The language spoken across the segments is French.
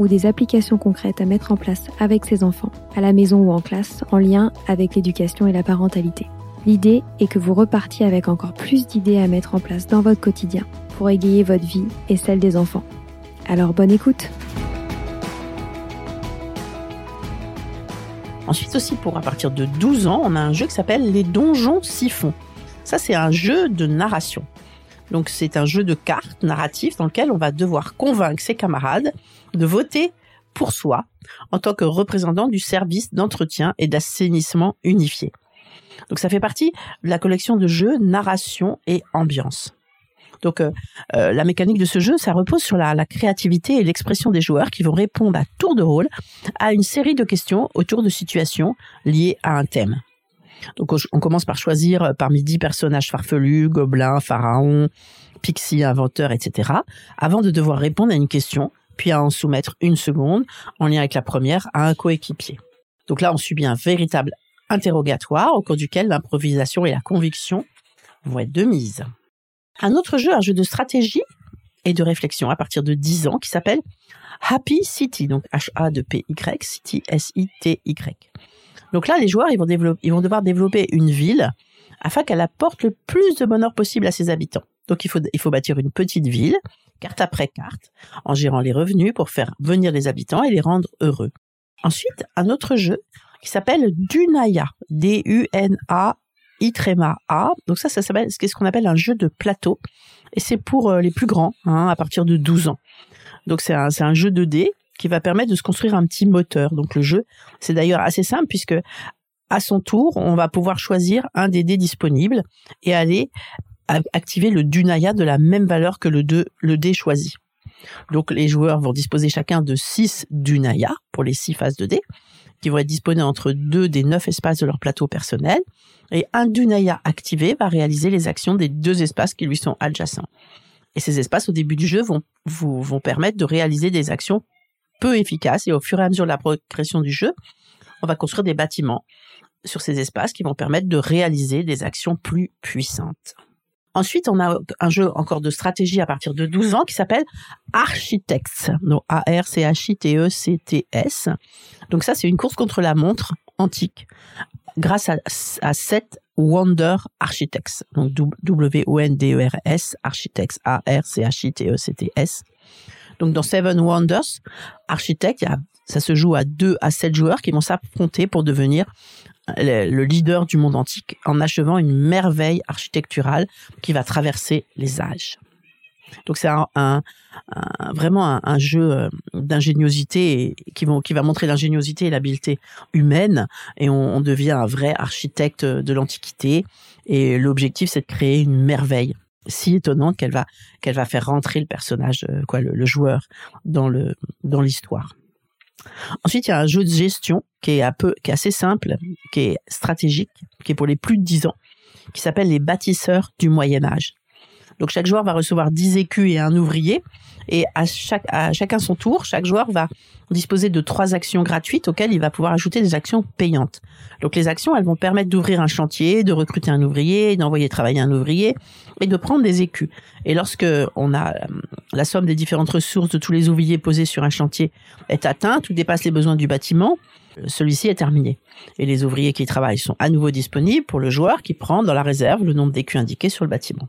ou des applications concrètes à mettre en place avec ses enfants, à la maison ou en classe, en lien avec l'éducation et la parentalité. L'idée est que vous repartiez avec encore plus d'idées à mettre en place dans votre quotidien pour égayer votre vie et celle des enfants. Alors bonne écoute Ensuite aussi, pour à partir de 12 ans, on a un jeu qui s'appelle les donjons siphons. Ça, c'est un jeu de narration. Donc c'est un jeu de cartes narratif dans lequel on va devoir convaincre ses camarades de voter pour soi en tant que représentant du service d'entretien et d'assainissement unifié. Donc ça fait partie de la collection de jeux narration et ambiance. Donc euh, euh, la mécanique de ce jeu, ça repose sur la, la créativité et l'expression des joueurs qui vont répondre à tour de rôle à une série de questions autour de situations liées à un thème. Donc on commence par choisir euh, parmi dix personnages farfelus, gobelins, pharaons, pixies, inventeurs, etc. avant de devoir répondre à une question, puis à en soumettre une seconde en lien avec la première à un coéquipier. Donc là, on subit un véritable interrogatoire au cours duquel l'improvisation et la conviction vont être de mise. Un autre jeu, un jeu de stratégie et de réflexion à partir de 10 ans qui s'appelle Happy City, donc H-A-P-Y, City, S-I-T-Y. Donc là, les joueurs, ils vont, développer, ils vont devoir développer une ville afin qu'elle apporte le plus de bonheur possible à ses habitants. Donc il faut, bâtir une petite ville, carte après carte, en gérant les revenus pour faire venir les habitants et les rendre heureux. Ensuite, un autre jeu qui s'appelle Dunaya, D-U-N-A I A. Donc ça, ça s'appelle, c'est ce qu'on appelle un jeu de plateau. Et c'est pour euh, les plus grands, hein, à partir de 12 ans. Donc c'est un, c'est un jeu de dés qui va permettre de se construire un petit moteur. Donc le jeu, c'est d'ailleurs assez simple puisque à son tour, on va pouvoir choisir un des dés disponibles et aller activer le Dunaya de la même valeur que le, le dé choisi. Donc les joueurs vont disposer chacun de 6 Dunaya pour les 6 phases de dés qui vont être disposés entre deux des neuf espaces de leur plateau personnel. Et un Dunaya activé va réaliser les actions des deux espaces qui lui sont adjacents. Et ces espaces, au début du jeu, vont, vous, vont permettre de réaliser des actions peu efficace et au fur et à mesure de la progression du jeu, on va construire des bâtiments sur ces espaces qui vont permettre de réaliser des actions plus puissantes. Ensuite, on a un jeu encore de stratégie à partir de 12 ans qui s'appelle Architects. Donc A-R-C-H-I-T-E-C-T-S. Donc ça, c'est une course contre la montre antique grâce à, à Wonder Architects. Donc W-O-N-D-E-R-S, Architects, A-R-C-H-I-T-E-C-T-S. Donc dans Seven Wonders, Architects, ça se joue à 2 à 7 joueurs qui vont s'affronter pour devenir le leader du monde antique en achevant une merveille architecturale qui va traverser les âges. Donc c'est un, vraiment un, jeu euh, d'ingéniosité qui, qui va montrer l'ingéniosité et l'habileté humaine et on, devient un vrai architecte de l'Antiquité et l'objectif c'est de créer une merveille si étonnante qu'elle va qu'elle va faire rentrer le personnage euh, quoi le, le joueur dans l'histoire. Ensuite, il y a un jeu de gestion qui est un peu, assez simple, qui est stratégique, qui est pour les plus de 10 ans, qui s'appelle les bâtisseurs du Moyen Âge. Donc chaque joueur va recevoir 10 écus et un ouvrier. Et à, chaque, à chacun son tour, chaque joueur va disposer de trois actions gratuites auxquelles il va pouvoir ajouter des actions payantes. Donc les actions, elles vont permettre d'ouvrir un chantier, de recruter un ouvrier, d'envoyer travailler un ouvrier et de prendre des écus. Et lorsque on a euh, la somme des différentes ressources de tous les ouvriers posés sur un chantier est atteinte ou dépasse les besoins du bâtiment, celui-ci est terminé. Et les ouvriers qui travaillent sont à nouveau disponibles pour le joueur qui prend dans la réserve le nombre d'écus indiqués sur le bâtiment.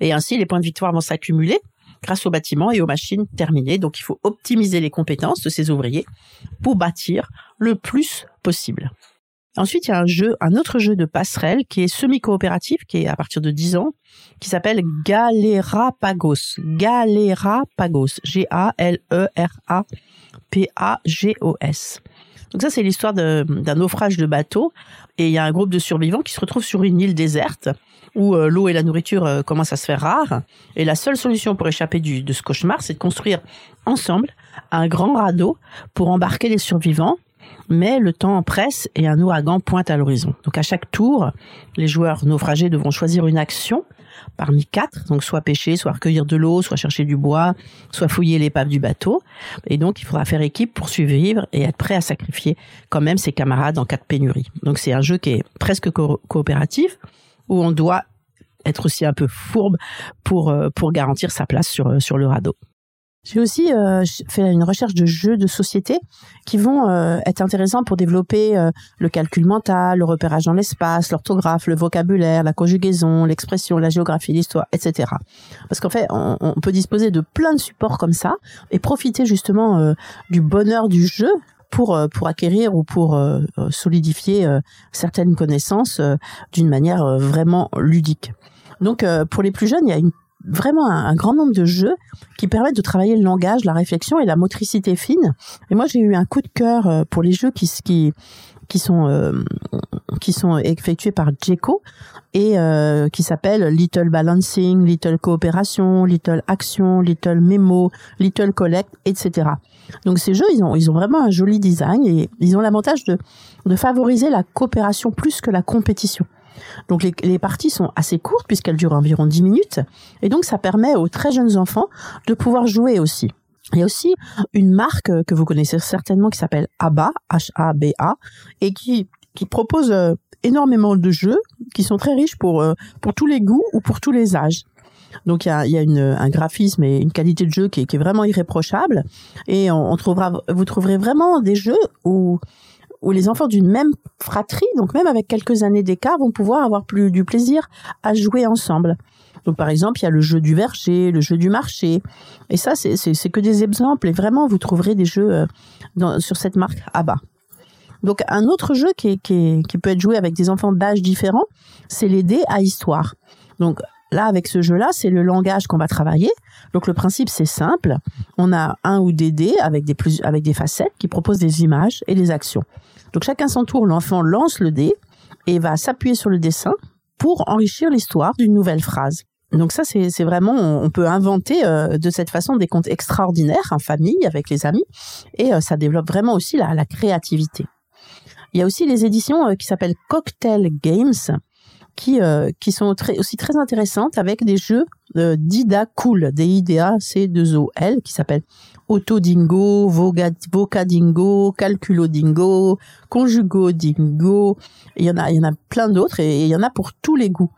Et ainsi, les points de victoire vont s'accumuler grâce aux bâtiments et aux machines terminées. Donc, il faut optimiser les compétences de ces ouvriers pour bâtir le plus possible. Ensuite, il y a un jeu, un autre jeu de passerelle qui est semi-coopératif, qui est à partir de 10 ans, qui s'appelle Galerapagos. Galerapagos. G-A-L-E-R-A-P-A-G-O-S. Donc ça, c'est l'histoire d'un naufrage de bateau. Et il y a un groupe de survivants qui se retrouve sur une île déserte où euh, l'eau et la nourriture euh, commencent à se faire rares. Et la seule solution pour échapper du, de ce cauchemar, c'est de construire ensemble un grand radeau pour embarquer les survivants. Mais le temps presse et un ouragan pointe à l'horizon. Donc à chaque tour, les joueurs naufragés devront choisir une action parmi quatre, donc soit pêcher, soit recueillir de l'eau, soit chercher du bois, soit fouiller l'épave du bateau. Et donc, il faudra faire équipe pour survivre et être prêt à sacrifier quand même ses camarades en cas de pénurie. Donc, c'est un jeu qui est presque coopératif, où on doit être aussi un peu fourbe pour, euh, pour garantir sa place sur, euh, sur le radeau. J'ai aussi euh, fait une recherche de jeux de société qui vont être intéressants pour développer le calcul mental, le repérage dans l'espace, l'orthographe, le vocabulaire, la conjugaison, l'expression, la géographie, l'histoire, etc. Parce qu'en fait, on, on, peut disposer de plein de supports comme ça et profiter justement du bonheur du jeu pour euh, pour acquérir ou pour euh, euh, solidifier certaines connaissances d'une manière vraiment ludique. Donc pour les plus jeunes, il y a une vraiment un, grand nombre de jeux qui permettent de travailler le langage, la réflexion et la motricité fine. Et moi, j'ai eu un coup de cœur pour les jeux qui qui qui sont qui sont effectués par Jeco et qui s'appellent Little Balancing, Little Coopération, Little Action, Little Memo, Little Collect, etc. Donc ces jeux, ils ont, ils ont vraiment un joli design et ils ont l'avantage de, de favoriser la coopération plus que la compétition. Donc les, les parties sont assez courtes puisqu'elles durent environ 10 minutes et donc ça permet aux très jeunes enfants de pouvoir jouer aussi. Il y a aussi une marque que vous connaissez certainement qui s'appelle ABA, H-A-B-A, et qui, qui propose euh, énormément de jeux qui sont très riches pour, euh, pour tous les goûts ou pour tous les âges. Donc il y a, un graphisme et une qualité de jeu qui est, vraiment irréprochable. Et on, trouvera, vous trouverez vraiment des jeux où où les enfants d'une même fratrie, donc même avec quelques années d'écart, vont pouvoir avoir plus du plaisir à jouer ensemble. Donc par exemple, il y a le jeu du verger, le jeu du marché, et ça c'est que des exemples. Et vraiment, vous trouverez des jeux euh, sur cette marque ABBA. Donc un autre jeu qui peut être joué avec des enfants d'âge différents, c'est les dés à histoire. Donc Là, avec ce jeu-là, c'est le langage qu'on va travailler. Donc le principe, c'est simple. On a un ou des dés avec des, facettes qui proposent des images et des actions. Donc chacun son tour, l'enfant lance le dé et va s'appuyer sur le dessin pour enrichir l'histoire d'une nouvelle phrase. Donc ça, c'est vraiment, on peut inventer euh, de cette façon des contes extraordinaires en famille, avec les amis, et euh, ça développe vraiment aussi la, la, créativité. Il y a aussi les éditions euh, qui s'appellent Cocktail Games, qui euh, qui sont très, aussi très intéressantes avec des jeux euh, d'IDA cool, des IDA C2OL qui s'appellent Autodingo, Vocadingo, Calculodingo, Conjugodingo. Il y en a il y en a plein d'autres et, il y en a pour tous les goûts.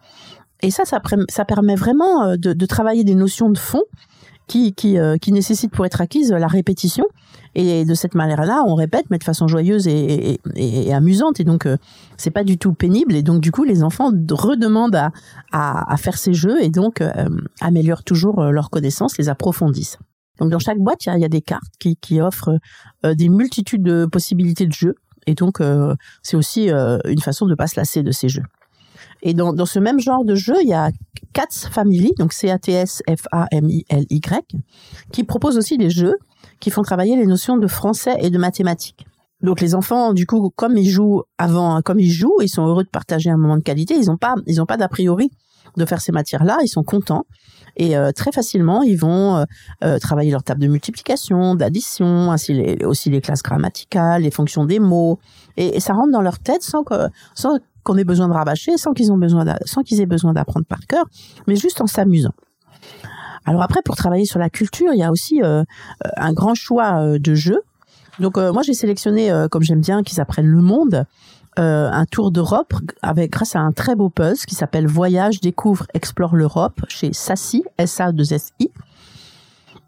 Et ça, ça, ça permet vraiment de, de, travailler des notions de fond qui, qui, qui nécessitent pour être acquises la répétition et de cette manière-là, on répète, mais de façon joyeuse et, amusante. Et donc, euh, c'est pas du tout pénible. Et donc, du coup, les enfants redemandent à, à, faire ces jeux et donc euh, améliorent toujours euh, leurs connaissances, les approfondissent. Donc, dans chaque boîte, il y, a, des cartes qui, qui offrent des multitudes de possibilités de jeux. Et donc, c'est aussi une façon de pas se lasser de ces jeux. Et dans, dans ce même genre de jeu, il y a CATS Family, donc C-A-T-S-F-A-M-I-L-Y, qui propose aussi des jeux qui font travailler les notions de français et de mathématiques. Donc les enfants, du coup, comme ils jouent avant, comme ils jouent, ils sont heureux de partager un moment de qualité. Ils n'ont pas, ils ont pas d'a priori de faire ces matières-là. Ils sont contents et euh, très facilement, ils vont euh, euh, travailler leur table de multiplication, d'addition, ainsi les, aussi les classes grammaticales, les fonctions des mots, et, ça rentre dans leur tête sans que, sans qu'on ait besoin de rabâcher, sans qu'ils aient besoin d'apprendre par cœur, mais juste en s'amusant. Alors après, pour travailler sur la culture, il y a aussi euh, euh, un grand choix euh, de jeux. Donc moi, j'ai sélectionné, comme j'aime bien, qu'ils apprennent le monde, un tour d'Europe avec grâce à un très beau puzzle qui s'appelle Voyage, découvre, explore l'Europe chez Sassi, S-A-2-S-I.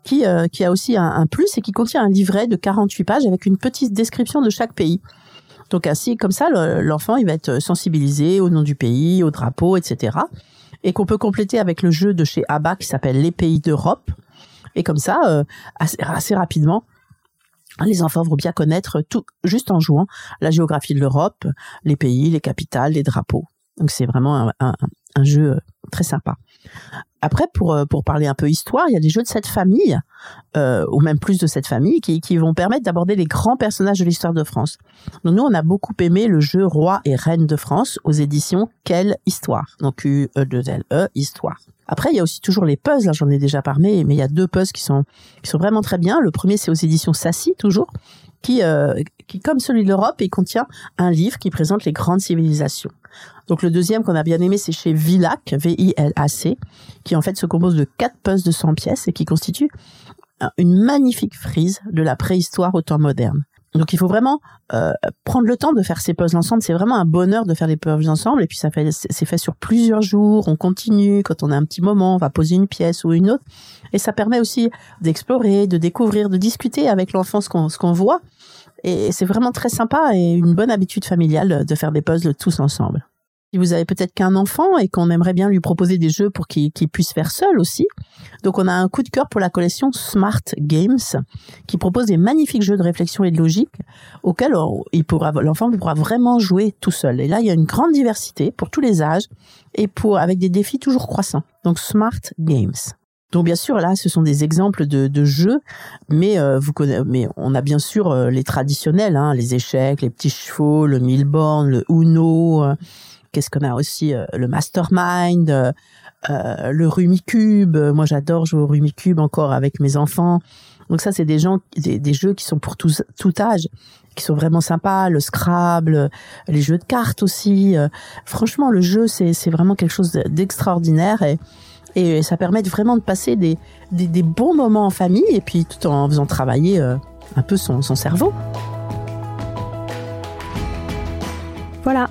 Qui, a aussi un, plus et qui contient un livret de 48 pages avec une petite description de chaque pays. Donc ainsi, comme ça, l'enfant, il va être sensibilisé au nom du pays, au drapeau, etc et qu'on peut compléter avec le jeu de chez ABBA qui s'appelle Les pays d'Europe. Et comme ça, euh, assez, rapidement, les enfants vont bien connaître tout, juste en jouant, la géographie de l'Europe, les pays, les capitales, les drapeaux. Donc c'est vraiment un, un, jeu euh, très sympa. Après, pour, euh, pour parler un peu histoire, il y a des jeux de cette famille, euh, ou même plus de cette famille, qui, qui vont permettre d'aborder les grands personnages de l'histoire de France. Donc nous, on a beaucoup aimé le jeu Roi et Reine de France aux éditions Quelle Histoire. Donc U-E-2-L-E, -E, Histoire. Après, il y a aussi toujours les puzzles, hein, j'en ai déjà parlé, mais il y a deux puzzles qui sont, qui sont vraiment très bien. Le premier, c'est aux éditions Sassy, toujours, qui, qui, comme celui de l'Europe, il contient un livre qui présente les grandes civilisations. Donc le deuxième qu'on a bien aimé, c'est chez Villac, V-I-L-A-C, qui en fait se compose de quatre puzzles de 100 pièces et qui constitue une magnifique frise de la préhistoire au temps moderne. Donc il faut vraiment euh, prendre le temps de faire ces puzzles ensemble. C'est vraiment un bonheur de faire les puzzles ensemble. Et puis ça fait, c'est fait sur plusieurs jours. On continue quand on a un petit moment, on va poser une pièce ou une autre. Et ça permet aussi d'explorer, de découvrir, de discuter avec l'enfant ce qu'on ce qu'on voit. Et c'est vraiment très sympa et une bonne habitude familiale de faire des puzzles tous ensemble. Si vous avez peut-être qu'un enfant et qu'on aimerait bien lui proposer des jeux pour qu'il puisse faire seul aussi. Donc on a un coup de cœur pour la collection Smart Games qui propose des magnifiques jeux de réflexion et de logique auxquels pourra, l'enfant pourra vraiment jouer tout seul. Et là, il y a une grande diversité pour tous les âges et pour, avec des défis toujours croissants. Donc Smart Games. Donc bien sûr là, ce sont des exemples de, jeux, mais euh, vous connaissez, mais on a bien sûr euh, les traditionnels, hein, les échecs, les petits chevaux, le mille-bornes, le Uno. Euh, qu'est-ce qu'on a aussi le Mastermind, le Rumicube. Moi, j'adore jouer au Rumicube encore avec mes enfants. Donc ça, c'est des gens, des, des, jeux qui sont pour tout, tout âge, qui sont vraiment sympas. Le Scrabble, les jeux de cartes aussi. franchement, le jeu, c'est vraiment quelque chose d'extraordinaire et ça permet vraiment de passer des, des, bons moments en famille et puis tout en faisant travailler euh, un peu son, son cerveau. Voilà,